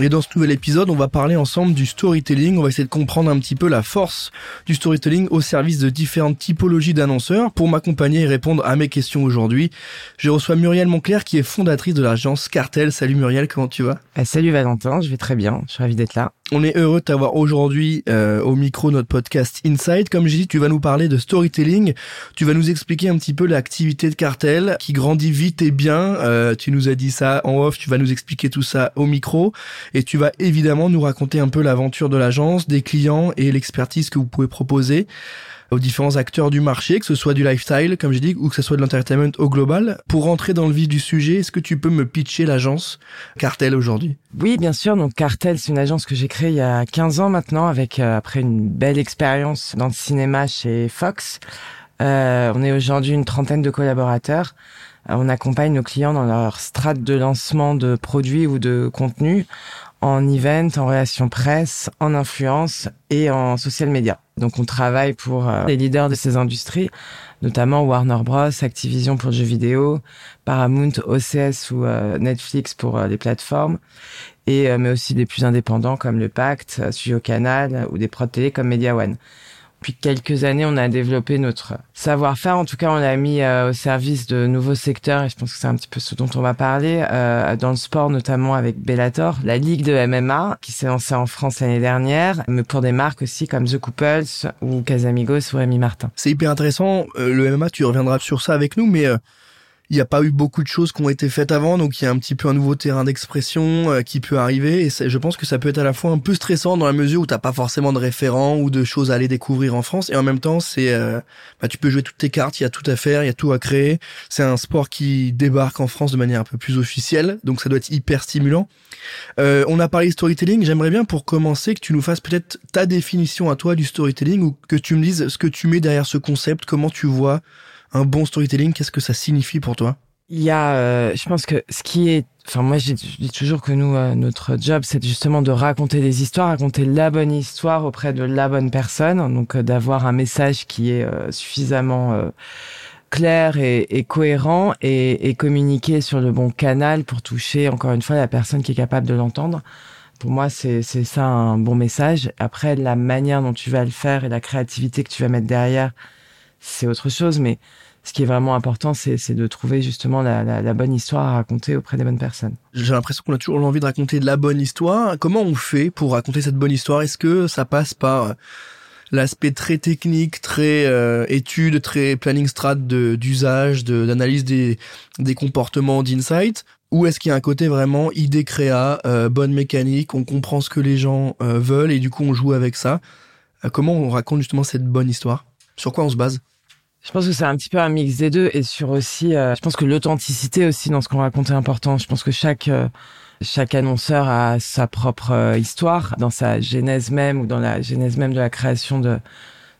Et dans ce nouvel épisode, on va parler ensemble du storytelling. On va essayer de comprendre un petit peu la force du storytelling au service de différentes typologies d'annonceurs. Pour m'accompagner et répondre à mes questions aujourd'hui, je reçois Muriel Monclerc qui est fondatrice de l'agence Cartel. Salut Muriel, comment tu vas? Euh, Salut Valentin, je vais très bien. Je suis ravi d'être là. On est heureux de t'avoir aujourd'hui euh, au micro notre podcast Inside. Comme j'ai dit, tu vas nous parler de storytelling. Tu vas nous expliquer un petit peu l'activité de Cartel qui grandit vite et bien. Euh, tu nous as dit ça en off. Tu vas nous expliquer tout ça au micro et tu vas évidemment nous raconter un peu l'aventure de l'agence, des clients et l'expertise que vous pouvez proposer aux différents acteurs du marché, que ce soit du lifestyle, comme j'ai dit, ou que ce soit de l'entertainment au global. Pour rentrer dans le vif du sujet, est-ce que tu peux me pitcher l'agence Cartel aujourd'hui? Oui, bien sûr. Donc Cartel, c'est une agence que j'ai créée il y a 15 ans maintenant, avec euh, après une belle expérience dans le cinéma chez Fox. Euh, on est aujourd'hui une trentaine de collaborateurs. Euh, on accompagne nos clients dans leur strate de lancement de produits ou de contenus en event, en relation presse, en influence et en social media. Donc on travaille pour euh, les leaders de ces industries, notamment Warner Bros, Activision pour le jeu vidéo, Paramount, OCS ou euh, Netflix pour les plateformes, et mais aussi des plus indépendants comme le Pacte, Studio Canal ou des prod télé comme Media One depuis quelques années, on a développé notre savoir-faire. En tout cas, on l'a mis euh, au service de nouveaux secteurs et je pense que c'est un petit peu ce dont on va parler euh, dans le sport, notamment avec Bellator, la ligue de MMA qui s'est lancée en France l'année dernière, mais pour des marques aussi comme The Couples ou Casamigos ou Rémi Martin. C'est hyper intéressant. Euh, le MMA, tu reviendras sur ça avec nous, mais il n'y a pas eu beaucoup de choses qui ont été faites avant, donc il y a un petit peu un nouveau terrain d'expression euh, qui peut arriver. Et je pense que ça peut être à la fois un peu stressant dans la mesure où t'as pas forcément de référents ou de choses à aller découvrir en France, et en même temps c'est, euh, bah, tu peux jouer toutes tes cartes, il y a tout à faire, il y a tout à créer. C'est un sport qui débarque en France de manière un peu plus officielle, donc ça doit être hyper stimulant. Euh, on a parlé storytelling. J'aimerais bien pour commencer que tu nous fasses peut-être ta définition à toi du storytelling ou que tu me dises ce que tu mets derrière ce concept, comment tu vois un bon storytelling, qu'est-ce que ça signifie pour toi? Il y a, euh, je pense que ce qui est, enfin moi je dis toujours que nous, euh, notre job, c'est justement de raconter des histoires, raconter la bonne histoire auprès de la bonne personne, donc euh, d'avoir un message qui est suffisamment clair et, cohérent et, et communiquer sur le bon canal pour toucher encore une fois la personne qui est capable de l'entendre. Pour moi, c'est ça un bon message. Après, la manière dont tu vas le faire et la créativité que tu vas mettre derrière, c'est autre chose. Mais ce qui est vraiment important, c'est de trouver justement la, bonne histoire à raconter auprès des bonnes personnes. J'ai l'impression qu'on a toujours l'envie de raconter de la bonne histoire. Comment on fait pour raconter cette bonne histoire? Est-ce que ça passe par euh, l'aspect très technique, très euh, étude, très planning strat d'usage, d'analyse des, comportements d'insight ou est-ce qu'il y a un côté vraiment idée créa, euh, bonne mécanique, on comprend ce que les gens veulent et du coup on joue avec ça? Comment on raconte justement cette bonne histoire? Sur quoi on se base? Je pense que c'est un petit peu un mix des deux et sur aussi, euh, je pense que l'authenticité aussi dans ce qu'on raconte est important. Je pense que chaque euh, chaque annonceur a sa propre euh, histoire dans sa genèse même ou dans la genèse même de la création de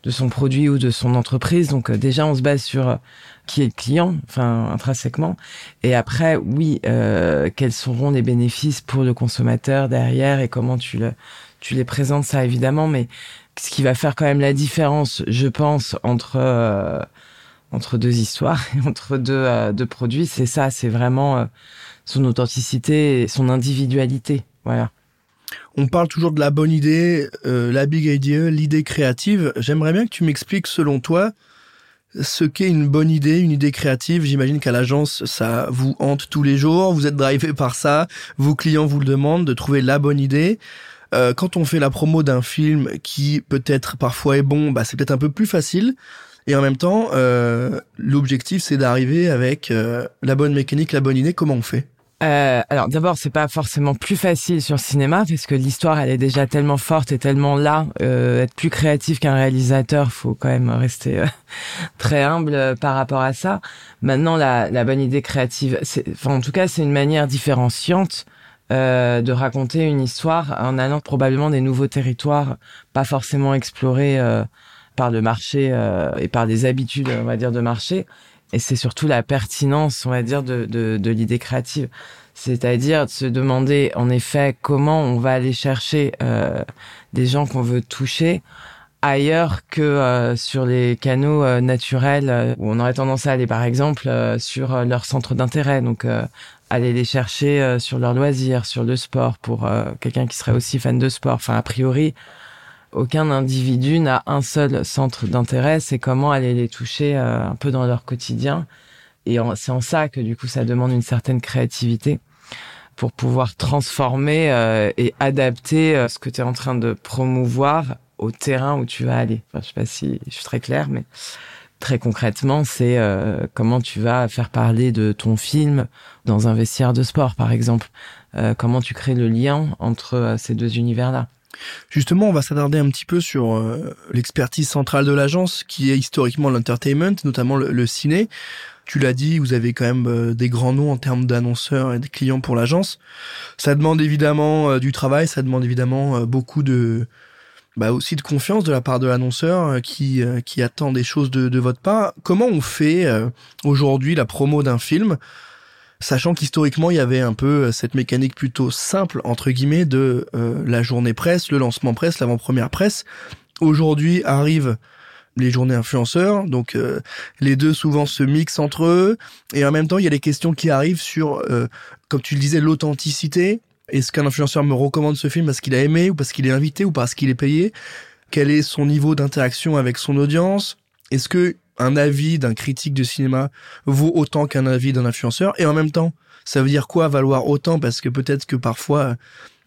de son produit ou de son entreprise. Donc déjà, on se base sur qui est le client, enfin intrinsèquement. Et après, oui, quels seront les bénéfices pour le consommateur derrière et comment tu le tu les présentes ça évidemment, mais ce qui va faire quand même la différence, je pense, entre euh, entre deux histoires, entre deux, euh, deux produits, c'est ça, c'est vraiment euh, son authenticité et son individualité. Voilà. On parle toujours de la bonne idée, la big idea, l'idée créative. J'aimerais bien que tu m'expliques, selon toi, ce qu'est une bonne idée, une idée créative. J'imagine qu'à l'agence, ça vous hante tous les jours. Vous êtes drivé par ça. Vos clients vous le demandent de trouver la bonne idée. Euh, quand on fait la promo d'un film qui peut-être parfois est bon, bah c'est peut-être un peu plus facile. Et en même temps, euh, l'objectif c'est d'arriver avec euh, la bonne mécanique, la bonne idée. Comment on fait? Euh, alors d'abord, c'est pas forcément plus facile sur le cinéma parce que l'histoire elle est déjà tellement forte et tellement là. Euh, être plus créatif qu'un réalisateur, faut quand même rester euh, très humble par rapport à ça. Maintenant, la, la bonne idée créative, enfin en tout cas, c'est une manière différenciante euh, de raconter une histoire en allant probablement des nouveaux territoires, pas forcément explorés euh, par le marché euh, et par des habitudes, on va dire, de marché. Et c'est surtout la pertinence, on va dire, de, de, de l'idée créative. C'est-à-dire de se demander, en effet, comment on va aller chercher euh, des gens qu'on veut toucher ailleurs que euh, sur les canaux euh, naturels euh, où on aurait tendance à aller par exemple sur leur centre d'intérêt donc aller les chercher sur leur loisir sur le sport pour quelqu'un qui serait aussi fan de sport. Enfin a priori aucun individu n'a un seul centre d'intérêt. C'est comment aller les toucher un peu dans leur quotidien. Et c'est en ça que du coup ça demande une certaine créativité pour pouvoir transformer et adapter ce que tu es en train de promouvoir au terrain où tu vas aller. Enfin, je sais pas si je suis très clair, mais très concrètement, c'est euh, comment tu vas faire parler de ton film dans un vestiaire de sport, par exemple. Euh, comment tu crées le lien entre euh, ces deux univers-là? Justement, on va s'attarder un petit peu sur l'expertise centrale de l'agence, qui est historiquement l'entertainment, notamment le, ciné. Tu l'as dit, vous avez quand même des grands noms en termes d'annonceurs et de clients pour l'agence. Ça demande évidemment du travail, ça demande évidemment beaucoup de bah aussi de confiance de la part de l'annonceur euh, qui euh, qui attend des choses de, de votre part. Comment on fait euh, aujourd'hui la promo d'un film, sachant qu'historiquement il y avait un peu cette mécanique plutôt simple entre guillemets de la journée presse, le lancement presse, l'avant-première presse. Aujourd'hui arrivent les journées influenceurs, donc les deux souvent se mixent entre eux, et en même temps il y a des questions qui arrivent sur, comme tu le disais, l'authenticité, est-ce qu'un influenceur me recommande ce film parce qu'il a aimé ou parce qu'il est invité ou parce qu'il est payé? Quel est son niveau d'interaction avec son audience? Est-ce que un avis d'un critique de cinéma vaut autant qu'un avis d'un influenceur? Et en même temps, ça veut dire quoi valoir autant? Parce que peut-être que parfois,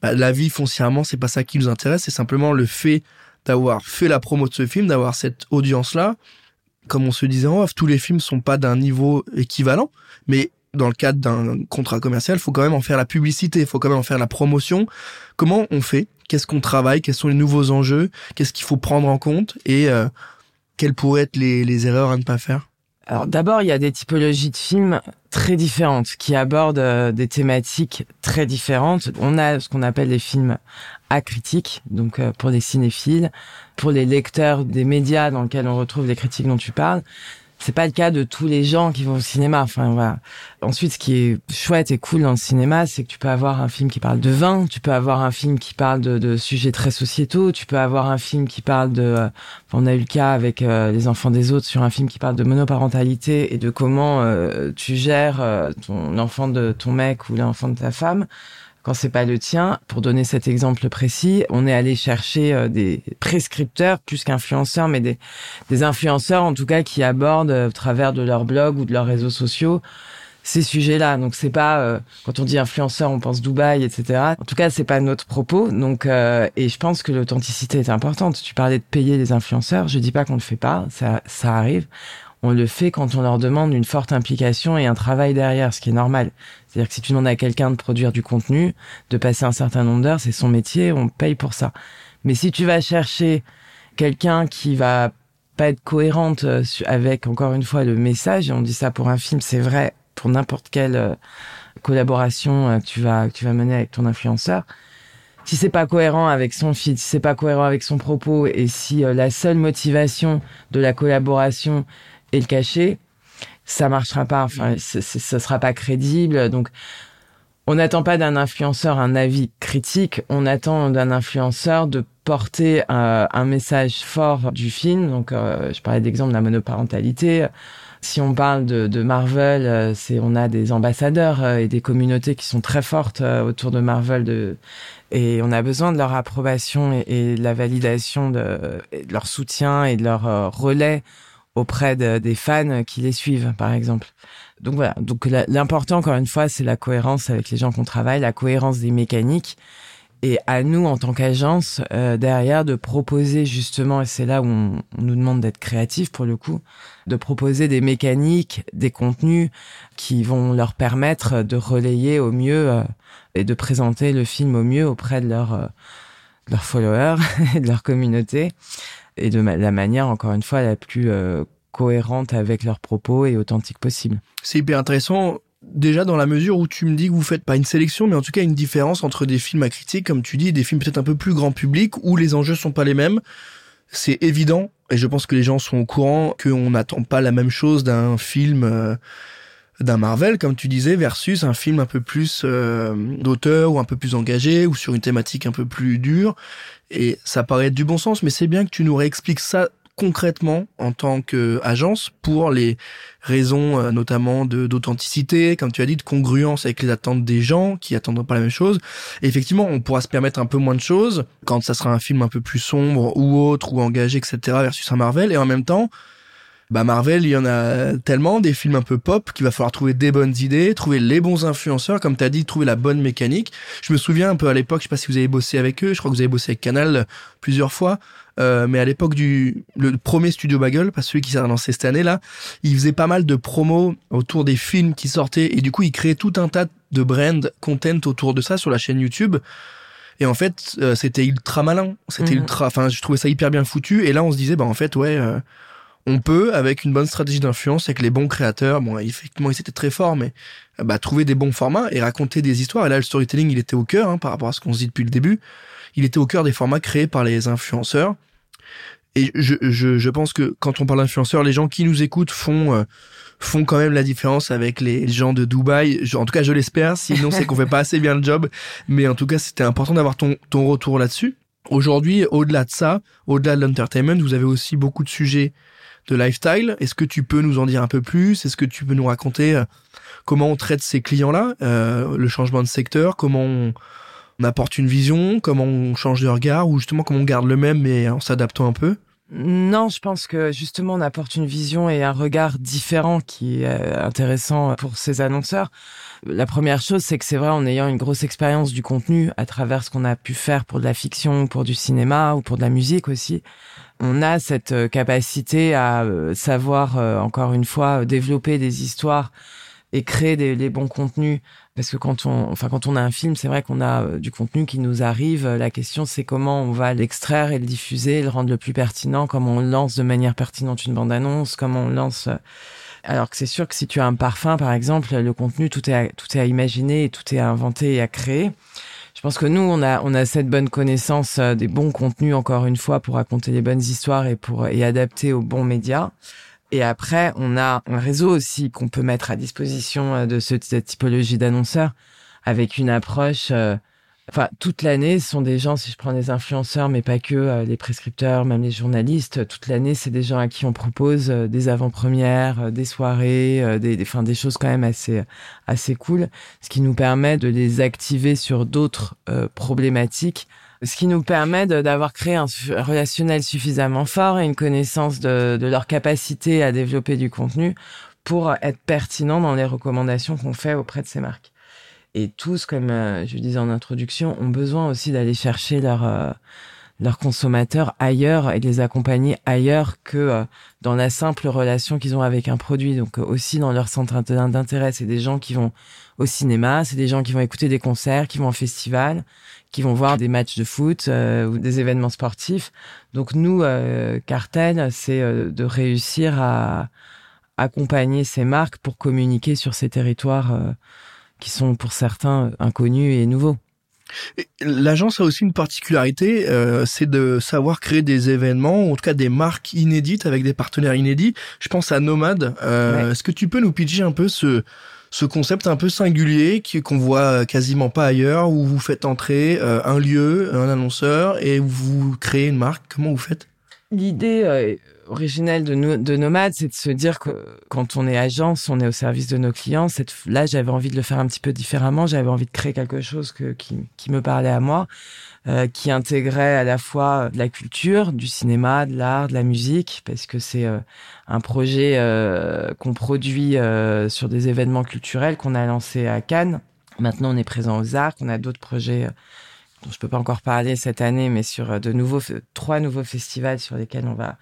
bah, l'avis foncièrement, c'est pas ça qui nous intéresse, c'est simplement le fait d'avoir fait la promo de ce film, d'avoir cette audience-là. Comme on se disait en off, tous les films sont pas d'un niveau équivalent, mais dans le cadre d'un contrat commercial, il faut quand même en faire la publicité, il faut quand même en faire la promotion. Comment on fait? Qu'est-ce qu'on travaille? Quels sont les nouveaux enjeux? Qu'est-ce qu'il faut prendre en compte? Et euh, quelles pourraient être les, les erreurs à ne pas faire? Alors d'abord, il y a des typologies de films très différentes qui abordent euh, des thématiques très différentes. On a ce qu'on appelle les films acritiques, donc euh, pour les cinéphiles, pour les lecteurs des médias dans lesquels on retrouve les critiques dont tu parles c'est pas le cas de tous les gens qui vont au cinéma. Enfin voilà. Ensuite, ce qui est chouette et cool dans le cinéma, c'est que tu peux avoir un film qui parle de vin, tu peux avoir un film qui parle de, de sujets très sociétaux, tu peux avoir un film qui parle de. Euh, on a eu le cas avec euh, les enfants des autres sur un film qui parle de monoparentalité et de comment euh, tu gères ton enfant de ton mec ou l'enfant de ta femme quand c'est pas le tien. Pour donner cet exemple précis, on est allé chercher euh, des prescripteurs plus qu'influenceurs, mais des, des influenceurs en tout cas qui abordent euh, au travers de leur blog ou de leurs réseaux sociaux ces sujets-là. Donc c'est pas euh, quand on dit influenceur, on pense Dubaï, etc. En tout cas, c'est pas notre propos. Donc et je pense que l'authenticité est importante. Tu parlais de payer les influenceurs. Je dis pas qu'on le fait pas. Ça ça arrive on le fait quand on leur demande une forte implication et un travail derrière, ce qui est normal. C'est-à-dire que si tu demandes à quelqu'un de produire du contenu, de passer un certain nombre d'heures, c'est son métier, on paye pour ça. Mais si tu vas chercher quelqu'un qui va pas être cohérente euh, avec, encore une fois, le message, et on dit ça pour un film, c'est vrai pour n'importe quelle euh, collaboration euh, que tu vas, que tu vas mener avec ton influenceur, si c'est pas cohérent avec son feed, si c'est pas cohérent avec son propos, et si la seule motivation de la collaboration et le cacher, ça marchera pas. Enfin, ça sera pas crédible. Donc, on n'attend pas d'un influenceur un avis critique. On attend d'un influenceur de porter euh, un message fort du film. Donc, euh, je parlais d'exemple de la monoparentalité. Si on parle de, de Marvel, euh, c'est on a des ambassadeurs et des communautés qui sont très fortes autour de Marvel, de, et on a besoin de leur approbation et, et de la validation de, de, leur soutien et de leur relais auprès des fans qui les suivent, par exemple. Donc voilà. Donc l'important, encore une fois, c'est la cohérence avec les gens qu'on travaille, la cohérence des mécaniques. Et à nous, en tant qu'agence, euh, derrière, de proposer justement, et c'est là où on, nous demande d'être créatifs pour le coup, de proposer des mécaniques, des contenus qui vont leur permettre de relayer au mieux euh, et de présenter le film au mieux auprès de leurs euh, followers et de leur communauté et de la manière, encore une fois, la plus euh, cohérente avec leurs propos et authentique possible. C'est hyper intéressant. Déjà dans la mesure où tu me dis que vous faites pas une sélection, mais en tout cas une différence entre des films à critique, comme tu dis, et des films peut-être un peu plus grand public, où les enjeux sont pas les mêmes. c'est évident et je pense que les gens sont au courant qu'on n'attend pas la même chose d'un film euh, d'un Marvel, comme tu disais, versus un film un peu plus euh, d'auteur ou un peu plus engagé ou sur une thématique un peu plus dure. Et ça paraît être du bon sens, mais c'est bien que tu nous réexpliques ça concrètement en tant qu'agence pour les raisons euh, notamment de d'authenticité, comme tu as dit, de congruence avec les attentes des gens qui attendront pas la même chose. Effectivement, on pourra se permettre un peu moins de choses quand ça sera un film un peu plus sombre ou autre ou engagé, etc. versus un Marvel. Et en même temps, bah Marvel, il y en a tellement des films un peu pop qu'il va falloir trouver des bonnes idées, trouver les bons influenceurs, comme tu as dit, trouver la bonne mécanique. Je me souviens un peu à l'époque, je sais pas si vous avez bossé avec eux, je crois que vous avez bossé avec Canal plusieurs fois, euh, mais à l'époque du le premier studio Bagel, pas celui qui s'est lancé cette année-là, il faisait pas mal de promos autour des films qui sortaient et du coup il créait tout un tas de brand content autour de ça sur la chaîne YouTube. Et en fait, euh, c'était ultra malin, c'était Mhm. ultra, enfin je trouvais ça hyper bien foutu. Et là on se disait bah en fait ouais. euh, on peut, avec une bonne stratégie d'influence, avec les bons créateurs, bon, effectivement, ils étaient très forts, mais bah, trouver des bons formats et raconter des histoires. Et là, le storytelling, il était au cœur, hein, par rapport à ce qu'on se dit depuis le début. Il était au cœur des formats créés par les influenceurs. Et je, je, je pense que quand on parle d'influenceurs, les gens qui nous écoutent font euh, font quand même la différence avec les gens de Dubaï. En tout cas, je l'espère. Sinon, c'est qu'on fait pas assez bien le job. Mais en tout cas, c'était important d'avoir ton ton retour là-dessus. Aujourd'hui, au-delà de ça, au-delà de l'entertainment, vous avez aussi beaucoup de sujets de lifestyle. Est-ce que tu peux nous en dire un peu plus? Est-ce que tu peux nous raconter euh, comment on traite ces clients-là, euh, le changement de secteur, comment on, apporte une vision, comment on change de regard, ou justement comment on garde le même mais en s'adaptant un peu? Non, je pense que justement on apporte une vision et un regard différent qui est euh, intéressant pour ces annonceurs. La première chose, c'est que c'est vrai, en ayant une grosse expérience du contenu à travers ce qu'on a pu faire pour de la fiction, pour du cinéma ou pour de la musique aussi, on a cette euh, capacité à euh, savoir, euh, encore une fois, développer des histoires et créer des, les bons contenus. Parce que quand on, enfin, quand on a un film, c'est vrai qu'on a du contenu qui nous arrive. La question, c'est comment on va l'extraire et le diffuser, le rendre le plus pertinent, comment on lance de manière pertinente une bande-annonce, comment on lance. Alors que c'est sûr que si tu as un parfum, par exemple, le contenu, tout est à, tout est à imaginer, et tout est à inventer et à créer. Pense que nous, on a, on a cette bonne connaissance euh, des bons contenus, encore une fois, pour raconter les bonnes histoires et pour, et adapter aux bons médias. Et après, on a un réseau aussi qu'on peut mettre à disposition euh, de ce, cette typologie d'annonceurs avec une approche. Enfin, toute l'année, ce sont des gens, si je prends les influenceurs, mais pas que, euh, les prescripteurs, même les journalistes, toute l'année, c'est des gens à qui on propose euh, des avant-premières, euh, des soirées, des, des, des choses quand même assez, assez cool, ce qui nous permet de les activer sur d'autres problématiques ce qui nous permet d'avoir créé un relationnel suffisamment fort et une connaissance de leur capacité à développer du contenu pour être pertinent dans les recommandations qu'on fait auprès de ces marques. Et tous, comme euh, je le disais en introduction, ont besoin aussi d'aller chercher leurs euh, leurs consommateurs ailleurs et de les accompagner ailleurs que euh, dans la simple relation qu'ils ont avec un produit. Donc aussi dans leur centre d'int- d'intérêt, c'est des gens qui vont au cinéma, c'est des gens qui vont écouter des concerts, qui vont en festival, qui vont voir des matchs de foot euh, ou des événements sportifs. Donc nous, Cartel, c'est de réussir à accompagner ces marques pour communiquer sur ces territoires qui sont pour certains inconnus et nouveaux. L'agence a aussi une particularité, euh, c'est de savoir créer des événements, ou en tout cas des marques inédites avec des partenaires inédits. Je pense à Nomade. Euh, Ouais. Est-ce que tu peux nous pitcher un peu ce, ce concept un peu singulier qui- qu'on voit quasiment pas ailleurs, où vous faites entrer euh, un lieu, un annonceur, et vous créez une marque? Comment vous faites? L'idée euh, originelle de, nous, de Nomade, c'est de se dire que quand on est agence, on est au service de nos clients. Là, j'avais envie de le faire un petit peu différemment. J'avais envie de créer quelque chose que, qui, qui me parlait à moi, euh, qui intégrait à la fois de la culture, du cinéma, de l'art, de la musique, parce que c'est euh, un projet euh, qu'on produit euh, sur des événements culturels qu'on a lancé à Cannes. Maintenant, on est présent aux Arcs. On a d'autres projets euh, dont je peux pas encore parler cette année, mais sur euh, de nouveaux, trois nouveaux festivals sur lesquels on va,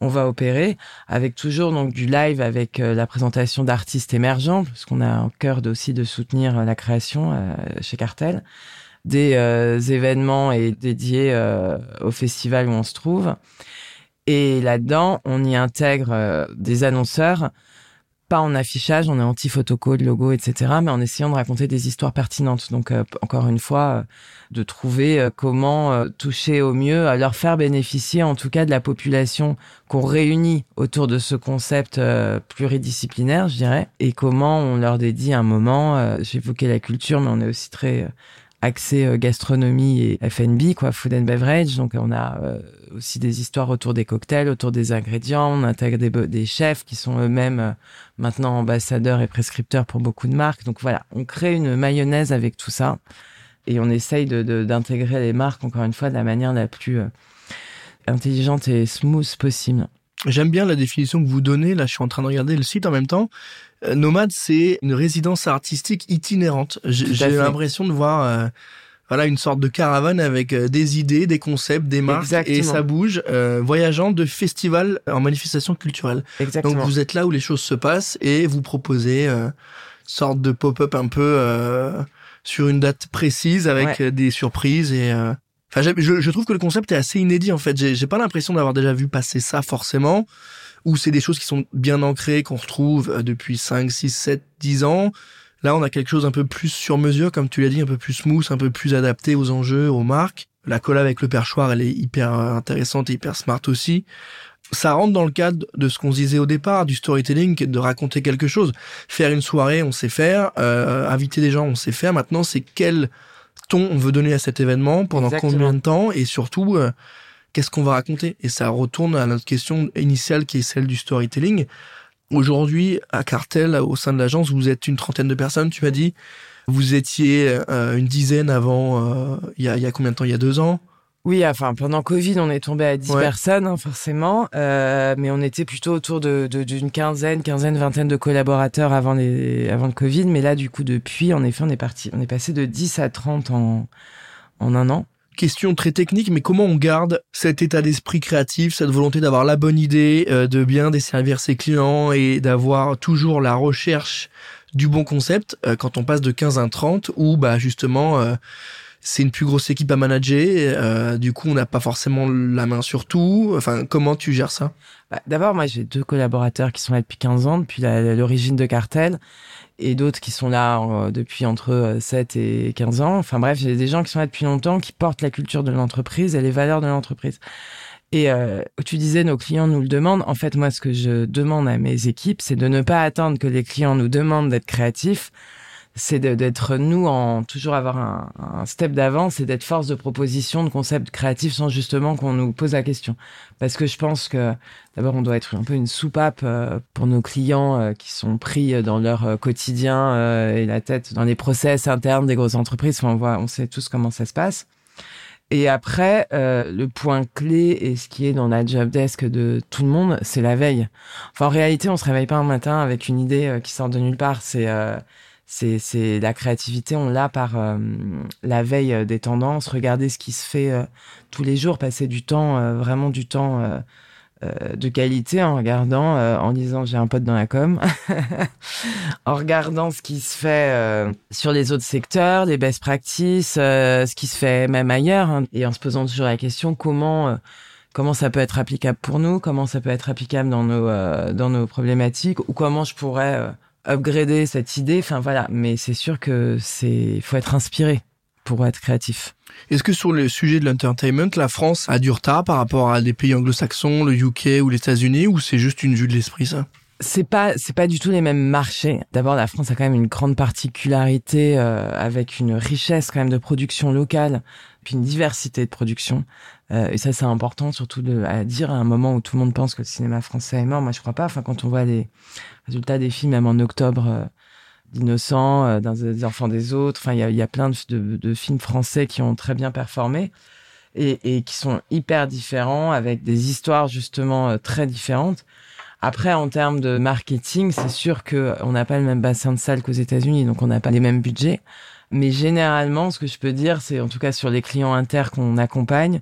on va opérer, avec toujours donc du live avec euh, la présentation d'artistes émergents, parce qu'on a en cœur aussi de soutenir euh, la création euh, chez Cartel, des événements et dédiés au festival où on se trouve. Et là-dedans, on y intègre des annonceurs pas en affichage, on est anti-photocall, logo, etc., mais en essayant de raconter des histoires pertinentes. Donc, euh, encore une fois, euh, de trouver euh, comment toucher au mieux, à leur faire bénéficier, en tout cas, de la population qu'on réunit autour de ce concept pluridisciplinaire, je dirais, et comment on leur dédie un moment. J'évoquais la culture, mais on est aussi très axé gastronomie et F&B, quoi, food and beverage. Donc, on a aussi des histoires autour des cocktails, autour des ingrédients. On intègre des, des chefs qui sont eux-mêmes euh, maintenant ambassadeurs et prescripteurs pour beaucoup de marques. Donc voilà, on crée une mayonnaise avec tout ça et on essaye d'intégrer de, les marques, encore une fois, de la manière la plus euh, intelligente et smooth possible. J'aime bien la définition que vous donnez. Là, je suis en train de regarder le site en même temps. Euh, nomade, c'est une résidence artistique itinérante. J'ai l'impression de voir voilà une sorte de caravane avec euh, des idées, des concepts, des marques et ça bouge, euh, voyageant de festival en manifestation culturelle. Exactement. Donc vous êtes là où les choses se passent et vous proposez euh, sorte de pop-up un peu euh, sur une date précise avec euh, des surprises et enfin je, je, trouve que le concept est assez inédit en fait. J'ai pas l'impression d'avoir déjà vu passer ça forcément ou c'est des choses qui sont bien ancrées qu'on retrouve depuis 5 6 7 10 ans Là, on a quelque chose un peu plus sur mesure, comme tu l'as dit, un peu plus smooth, un peu plus adapté aux enjeux, aux marques. La collab avec le perchoir, elle est hyper intéressante et hyper smart aussi. Ça rentre dans le cadre de ce qu'on disait au départ, du storytelling, de raconter quelque chose. Faire une soirée, on sait faire. Euh, inviter des gens, on sait faire. Maintenant, c'est quel ton on veut donner à cet événement, pendant combien de temps, et surtout, euh, qu'est-ce qu'on va raconter? Et ça retourne à notre question initiale qui est celle du storytelling. Aujourd'hui, à Cartel, au sein de l'agence, vous êtes une trentaine de personnes, tu m'as dit. Vous étiez euh, une dizaine avant, euh, il y, a, y, a, combien de temps? Il y a deux ans? Oui, enfin pendant Covid, on est tombé à 10 personnes hein, forcément, euh, mais on était plutôt autour de d'une quinzaine, quinzaine, vingtaine de collaborateurs avant les avant le Covid. Mais là, du coup, depuis, en effet, on est parti, on est passé de 10 à 30 en en un an. Question très technique, mais comment on garde cet état d'esprit créatif, cette volonté d'avoir la bonne idée, euh, de bien desservir ses clients et d'avoir toujours la recherche du bon concept euh, quand on passe de 15 à 30 ou bah justement euh, c'est une plus grosse équipe à manager, du coup on n'a pas forcément la main sur tout. Enfin, comment tu gères ça? Bah, D'abord, moi j'ai deux collaborateurs qui sont là depuis 15 ans, depuis l'origine de Cartel et d'autres qui sont là euh, depuis entre 7 euh, et 15 ans. Enfin bref, j'ai des gens qui sont là depuis longtemps, qui portent la culture de l'entreprise et les valeurs de l'entreprise. Et euh, tu disais, nos clients nous le demandent. En fait, moi, ce que je demande à mes équipes, c'est de ne pas attendre que les clients nous demandent d'être créatifs, c'est d'être nous en toujours avoir un, un step d'avance et d'être force de proposition de concepts créatifs sans justement qu'on nous pose la question. Parce que je pense que d'abord on doit être un peu une soupape euh, pour nos clients euh, qui sont pris dans leur euh, quotidien et la tête dans les process internes des grosses entreprises. on voit, on sait tous comment ça se passe. Et après, le point clé et ce qui est dans la job desk de tout le monde, c'est la veille. Enfin, en réalité, on se réveille pas un matin avec une idée qui sort de nulle part. C'est c'est c'est la créativité on l'a par euh, la veille euh, des tendances regarder ce qui se fait euh, tous les jours passer du temps vraiment du temps de qualité en regardant en disant j'ai un pote dans la com en regardant ce qui se fait sur les autres secteurs les best practices ce qui se fait même ailleurs hein, et en se posant toujours la question comment comment ça peut être applicable pour nous comment ça peut être applicable dans nos dans nos problématiques ou comment je pourrais upgrader cette idée. Enfin voilà, mais c'est sûr que c'est faut être inspiré pour être créatif. Est-ce que sur le sujet de l'entertainment, la France a du retard par rapport à des pays anglo-saxons, le UK ou les États-Unis, ou c'est juste une vue de l'esprit ça? C'est pas c'est pas du tout les mêmes marchés. D'abord, la France a quand même une grande particularité euh, avec une richesse quand même de production locale, puis une diversité de production. Euh, et ça, c'est important surtout de, à dire à un moment où tout le monde pense que le cinéma français est mort. Moi, je crois pas. Enfin, quand on voit les résultats des films, même en octobre, euh, d'innocents, euh, des enfants des autres. Enfin, il y a, plein de, de, de, films français qui ont très bien performé et, et, qui sont hyper différents avec des histoires justement euh, très différentes. Après, en termes de marketing, c'est sûr que on n'a pas le même bassin de salle qu'aux États-Unis, donc on n'a pas les mêmes budgets. Mais généralement, ce que je peux dire, c'est en tout cas sur les clients inter qu'on accompagne,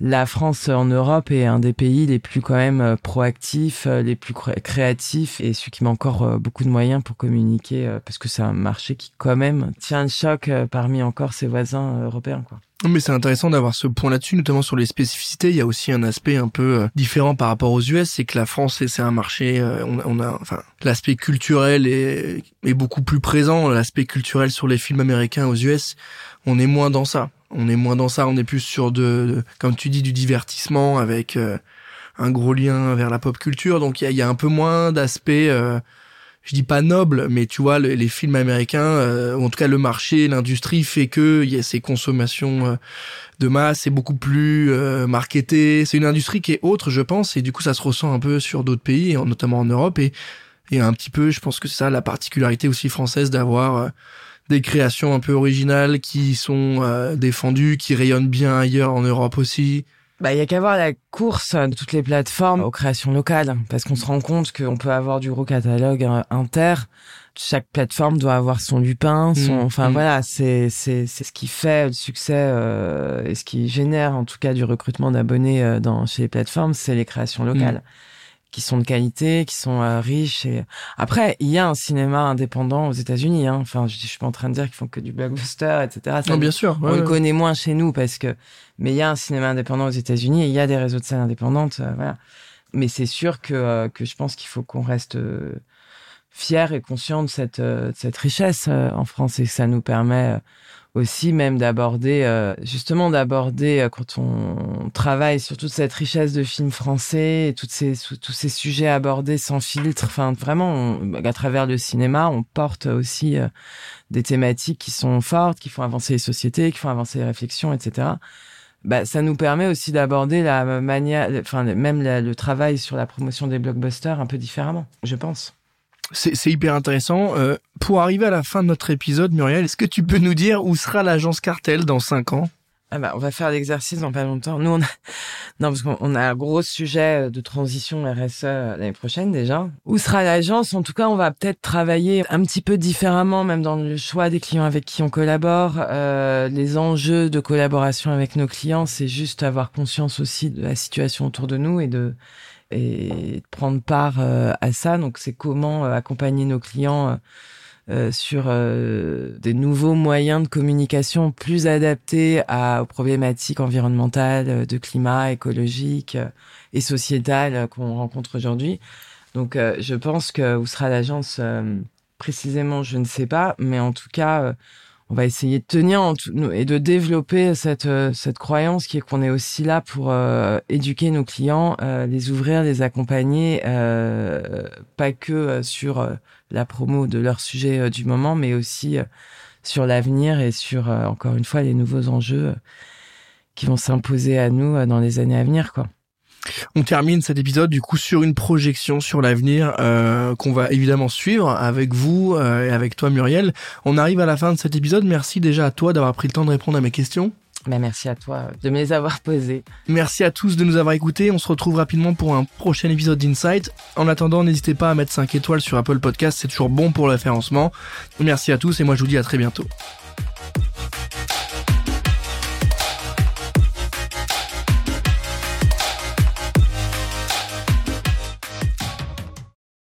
la France en Europe est un des pays les plus quand même proactifs, les plus créatifs et celui qui met encore beaucoup de moyens pour communiquer parce que c'est un marché qui quand même tient le choc parmi encore ses voisins européens quoi. Mais c'est intéressant d'avoir ce point là-dessus, notamment sur les spécificités. Il y a aussi un aspect un peu euh, différent par rapport aux US, c'est que la France, c'est un marché, euh, on, a, enfin, l'aspect culturel est, beaucoup plus présent. L'aspect culturel sur les films américains aux US, on est moins dans ça. On est moins dans ça. On est plus sur de, comme tu dis, du divertissement avec euh, un gros lien vers la pop culture. Donc il y a, y a, un peu moins d'aspect je dis pas noble, mais tu vois, les, films américains, euh, ou en tout cas le marché, l'industrie fait que il y a ces consommations euh, de masse, c'est beaucoup plus euh, marketé. C'est une industrie qui est autre, je pense, et du coup ça se ressent un peu sur d'autres pays, notamment en Europe, et, et un petit peu, je pense que c'est ça la particularité aussi française d'avoir euh, des créations un peu originales qui sont défendues, qui rayonnent bien ailleurs en Europe aussi. Bah, il y a qu'à voir la course de toutes les plateformes aux créations locales, parce qu'on se rend compte qu'on peut avoir du gros catalogue euh, inter. Chaque plateforme doit avoir son lupin, son, mmh, enfin mmh. voilà, c'est c'est c'est ce qui fait le succès euh, et ce qui génère en tout cas du recrutement d'abonnés euh, dans chez les plateformes, c'est les créations locales. Mmh qui sont de qualité, qui sont euh, riches. Et après, il y a un cinéma indépendant aux États-Unis. Hein. Enfin, je, je suis pas en train de dire qu'ils font que du blockbuster, etc. non, bien sûr. on le connaît moins chez nous parce que, mais il y a un cinéma indépendant aux États-Unis et il y a des réseaux de scènes indépendantes. Euh, voilà. Mais c'est sûr que euh, que je pense qu'il faut qu'on reste fier et conscient de cette de cette richesse en France. Et que ça nous permet aussi même d'aborder euh, justement d'aborder euh, quand on travaille sur toute cette richesse de films français et toutes ces tous ces sujets abordés sans filtre. Enfin vraiment à travers le cinéma on porte aussi euh, des thématiques qui sont fortes qui font avancer les sociétés qui font avancer les réflexions etc bah, ça nous permet aussi d'aborder la manière enfin même le travail sur la promotion des blockbusters un peu différemment je pense c'est hyper intéressant. Euh, pour arriver à la fin de notre épisode, Muriel, est-ce que tu peux nous dire où sera l'agence Cartel dans 5 ans? Ah bah, on va faire l'exercice dans pas longtemps. Nous, on a... non, parce qu'on a un gros sujet de transition RSE l'année prochaine déjà. Où sera l'agence? En tout cas, on va peut-être travailler un petit peu différemment, même dans le choix des clients avec qui on collabore. Euh, les enjeux de collaboration avec nos clients, c'est juste avoir conscience aussi de la situation autour de nous et de et prendre part euh, à ça. Donc, c'est comment euh, accompagner nos clients euh, sur des nouveaux moyens de communication plus adaptés aux problématiques environnementales, de climat, écologique et sociétales qu'on rencontre aujourd'hui. Donc, je pense que où sera l'agence précisément, je ne sais pas, mais en tout cas on va essayer de tenir et de développer cette euh, cette croyance qui est qu'on est aussi là pour euh, éduquer nos clients, euh, les ouvrir, les accompagner, pas que sur la promo de leur sujet du moment, mais aussi sur l'avenir et sur encore une fois les nouveaux enjeux qui vont s'imposer à nous dans les années à venir, quoi. On termine cet épisode du coup sur une projection sur l'avenir euh, qu'on va évidemment suivre avec vous euh, et avec toi Muriel. On arrive à la fin de cet épisode. Merci déjà à toi d'avoir pris le temps de répondre à mes questions. Ben merci à toi de me les avoir posées. Merci à tous de nous avoir écoutés. On se retrouve rapidement pour un prochain épisode d'Insight. En attendant, n'hésitez pas à mettre 5 étoiles sur Apple Podcast, c'est toujours bon pour le référencement. Merci à tous et moi je vous dis à très bientôt.